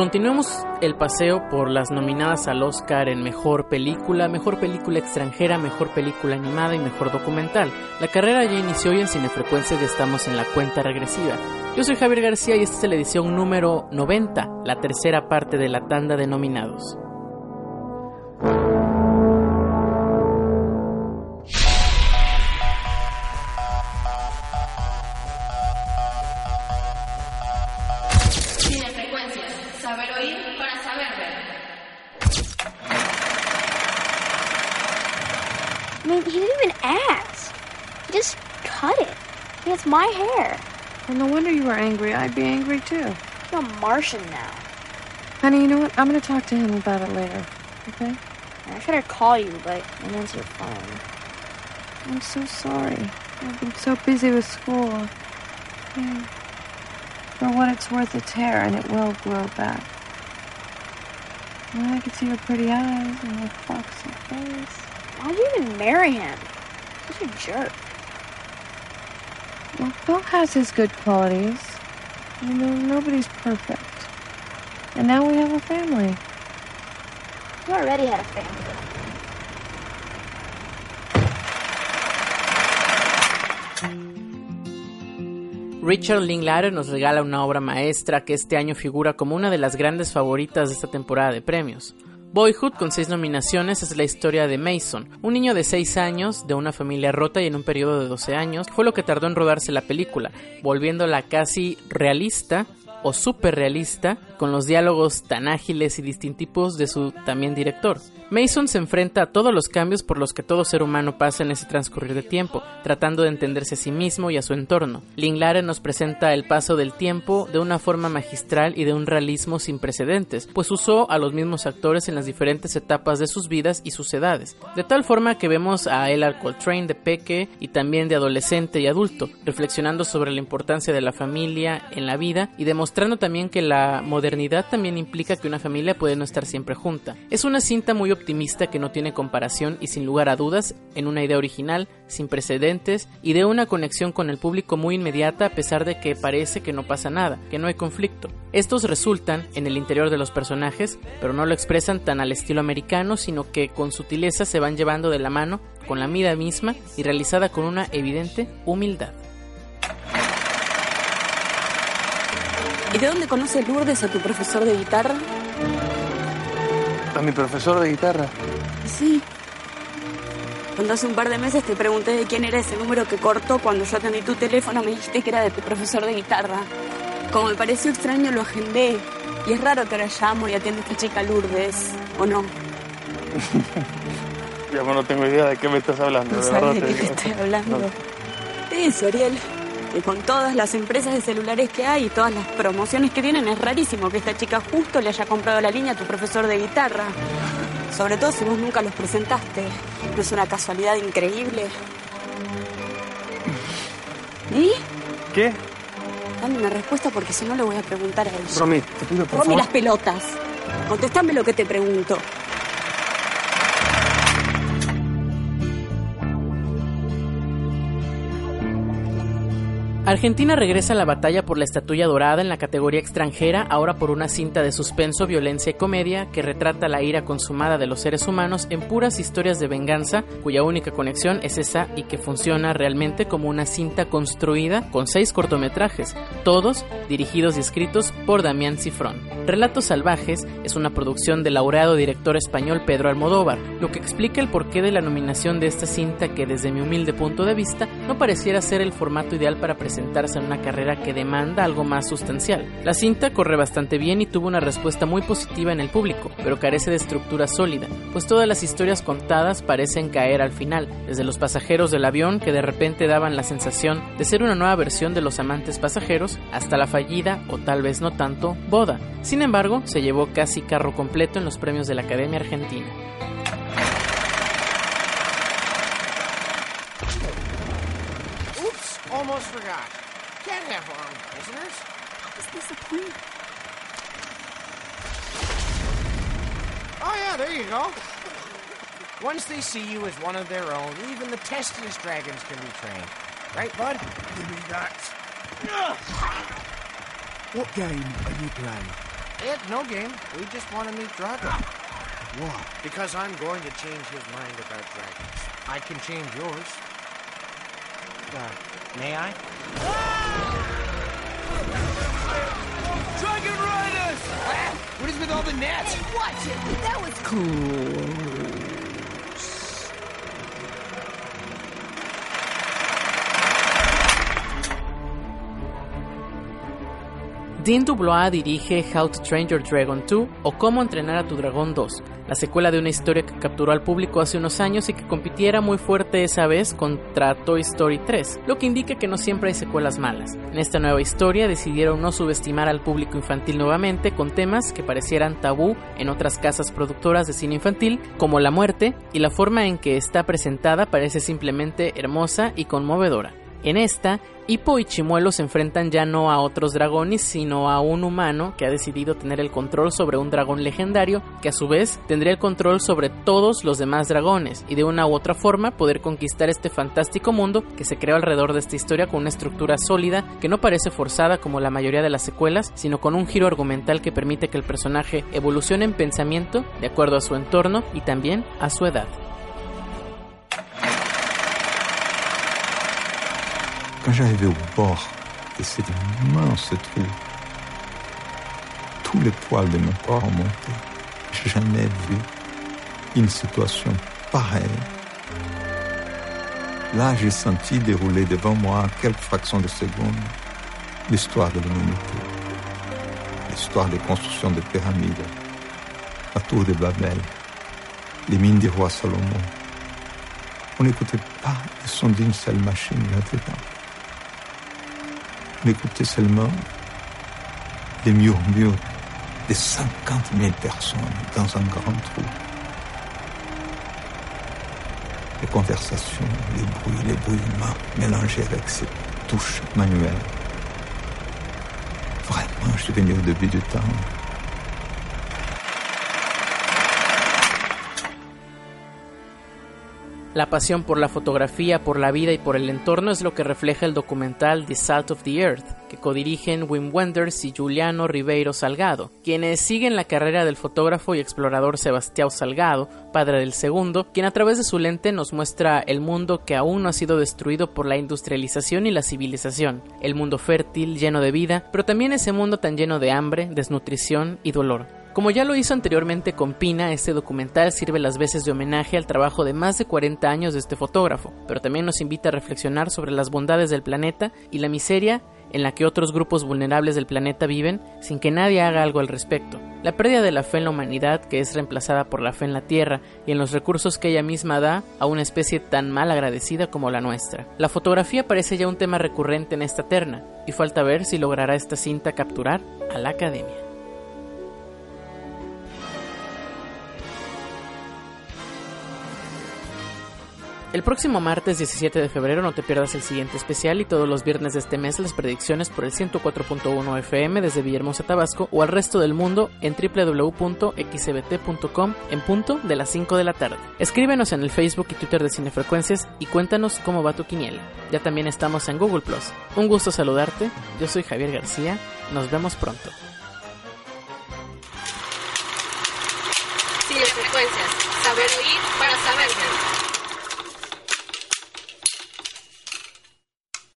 Continuemos el paseo por las nominadas al Oscar en Mejor Película, Mejor Película Extranjera, Mejor Película Animada y Mejor Documental. La carrera ya inició y en Cinefrecuencia ya estamos en la cuenta regresiva. Yo soy Javier García y esta es la edición número 90, la tercera parte de la tanda de nominados. My hair. Well, no wonder you were angry. I'd be angry too. You're a Martian now. Honey, you know what? I'm going to talk to him about it later. Okay? I tried to call you, but I answered your phone. I'm so sorry. I've been so busy with school. Yeah. For what it's worth, it's hair, and it will grow back. Well, I can see your pretty eyes and your foxy face. Why'd you even marry him? Such a jerk. Well, Phil has his good qualities. You know, nobody's perfect. And now we have a family. You already had a family. Richard Linklater nos regala una obra maestra que este año figura como una de las grandes favoritas de esta temporada de premios. Boyhood, con seis nominaciones, es la historia de Mason, un niño de 6 años, de una familia rota y en un periodo de 12 años, fue lo que tardó en rodarse la película, volviéndola casi realista o súper realista, con los diálogos tan ágiles y distintivos de su también director. Mason se enfrenta a todos los cambios por los que todo ser humano pasa en ese transcurrir de tiempo, tratando de entenderse a sí mismo y a su entorno. Linklater nos presenta el paso del tiempo de una forma magistral y de un realismo sin precedentes, pues usó a los mismos actores en las diferentes etapas de sus vidas y sus edades, de tal forma que vemos a El Coltrane de peque y también de adolescente y adulto, reflexionando sobre la importancia de la familia en la vida y demostrando también que la modernidad también implica que una familia puede no estar siempre junta. Es una cinta muy optimista que no tiene comparación y sin lugar a dudas en una idea original, sin precedentes y de una conexión con el público muy inmediata a pesar de que parece que no pasa nada, que no hay conflicto. Estos resultan en el interior de los personajes, pero no lo expresan tan al estilo americano, sino que con sutileza se van llevando de la mano con la vida misma y realizada con una evidente humildad. ¿Y de dónde conoce Lourdes a tu profesor de guitarra? ¿A mi profesor de guitarra? Sí. Cuando hace un par de meses te pregunté de quién era ese número que cortó cuando yo atendí tu teléfono, me dijiste que era de tu profesor de guitarra. Como me pareció extraño, lo agendé. Y es raro que ahora llamo y atiende esta chica Lourdes, ¿o no? ya no tengo idea de qué me estás hablando. No sabes de qué te estoy hablando. No. Eso, Ariel. Y con todas las empresas de celulares que hay y todas las promociones que tienen, es rarísimo que esta chica justo le haya comprado la línea a tu profesor de guitarra. Sobre todo si vos nunca los presentaste. ¿No es una casualidad increíble? ¿Y? ¿Qué? Dame una respuesta porque si no le voy a preguntar a él. Romy, te pido por Romy, las pelotas. Contestame lo que te pregunto. Argentina regresa a la batalla por la estatuilla dorada en la categoría extranjera, ahora por una cinta de suspenso, violencia y comedia que retrata la ira consumada de los seres humanos en puras historias de venganza, cuya única conexión es esa y que funciona realmente como una cinta construida con seis cortometrajes, todos dirigidos y escritos por Damián Cifrón. Relatos Salvajes es una producción del laureado director español Pedro Almodóvar, lo que explica el porqué de la nominación de esta cinta que desde mi humilde punto de vista no pareciera ser el formato ideal para presentar en una carrera que demanda algo más sustancial. La cinta corre bastante bien y tuvo una respuesta muy positiva en el público, pero carece de estructura sólida, pues todas las historias contadas parecen caer al final, desde los pasajeros del avión que de repente daban la sensación de ser una nueva versión de los amantes pasajeros, hasta la fallida, o tal vez no tanto, boda. Sin embargo, se llevó casi carro completo en los premios de la Academia Argentina. almost forgot. Can't have armed prisoners. How is this a plan? Oh, yeah, there you go. Once they see you as one of their own, even the testiest dragons can be trained. Right, bud? Give me that. What game are you playing? Ed, no game. We just want to meet Drago. Why? Because I'm going to change his mind about dragons. I can change yours. Uh, may I? Dragon Riders! What is with all the nets? Hey, Watch it. That was cool. Dean Dubois dirige How to Train Your Dragon 2 o Cómo entrenar a tu dragón 2, la secuela de una historia que capturó al público hace unos años y que compitiera muy fuerte esa vez contra Toy Story 3, lo que indica que no siempre hay secuelas malas. En esta nueva historia decidieron no subestimar al público infantil nuevamente con temas que parecieran tabú en otras casas productoras de cine infantil, como la muerte, y la forma en que está presentada parece simplemente hermosa y conmovedora. En esta, Hippo y Chimuelo se enfrentan ya no a otros dragones, sino a un humano que ha decidido tener el control sobre un dragón legendario, que a su vez tendría el control sobre todos los demás dragones, y de una u otra forma poder conquistar este fantástico mundo que se creó alrededor de esta historia con una estructura sólida que no parece forzada como la mayoría de las secuelas, sino con un giro argumental que permite que el personaje evolucione en pensamiento de acuerdo a su entorno y también a su edad. Quand j'arrivais au bord de cet immense trou, tous les poils de mon corps montaient. J'ai jamais vu une situation pareille. Là, j'ai senti dérouler devant moi, quelques fractions de secondes, l'histoire de l'humanité, l'histoire des constructions de pyramides, la tour de Babel, les mines du roi Salomon. On n'écoutait pas le son d'une seule machine là-dedans. On écoutait seulement les murmures de 50 000 personnes dans un grand trou. Les conversations, les bruits, les bruits mélangés avec ces touches manuelles. Vraiment, je suis venu au début du temps. La pasión por la fotografía, por la vida y por el entorno es lo que refleja el documental The Salt of the Earth, que codirigen Wim Wenders y Juliano Ribeiro Salgado, quienes siguen la carrera del fotógrafo y explorador Sebastião Salgado, padre del segundo, quien a través de su lente nos muestra el mundo que aún no ha sido destruido por la industrialización y la civilización, el mundo fértil, lleno de vida, pero también ese mundo tan lleno de hambre, desnutrición y dolor. Como ya lo hizo anteriormente con Pina, este documental sirve las veces de homenaje al trabajo de más de 40 años de este fotógrafo, pero también nos invita a reflexionar sobre las bondades del planeta y la miseria en la que otros grupos vulnerables del planeta viven sin que nadie haga algo al respecto. La pérdida de la fe en la humanidad, que es reemplazada por la fe en la Tierra y en los recursos que ella misma da a una especie tan mal agradecida como la nuestra. La fotografía parece ya un tema recurrente en esta terna, y falta ver si logrará esta cinta capturar a la academia. El próximo martes 17 de febrero no te pierdas el siguiente especial y todos los viernes de este mes las predicciones por el 104.1 FM desde Villahermosa, Tabasco o al resto del mundo en www.xbt.com en punto de las 5 de la tarde. Escríbenos en el Facebook y Twitter de Cinefrecuencias y cuéntanos cómo va tu quiniela. Ya también estamos en Google. Un gusto saludarte, yo soy Javier García, nos vemos pronto.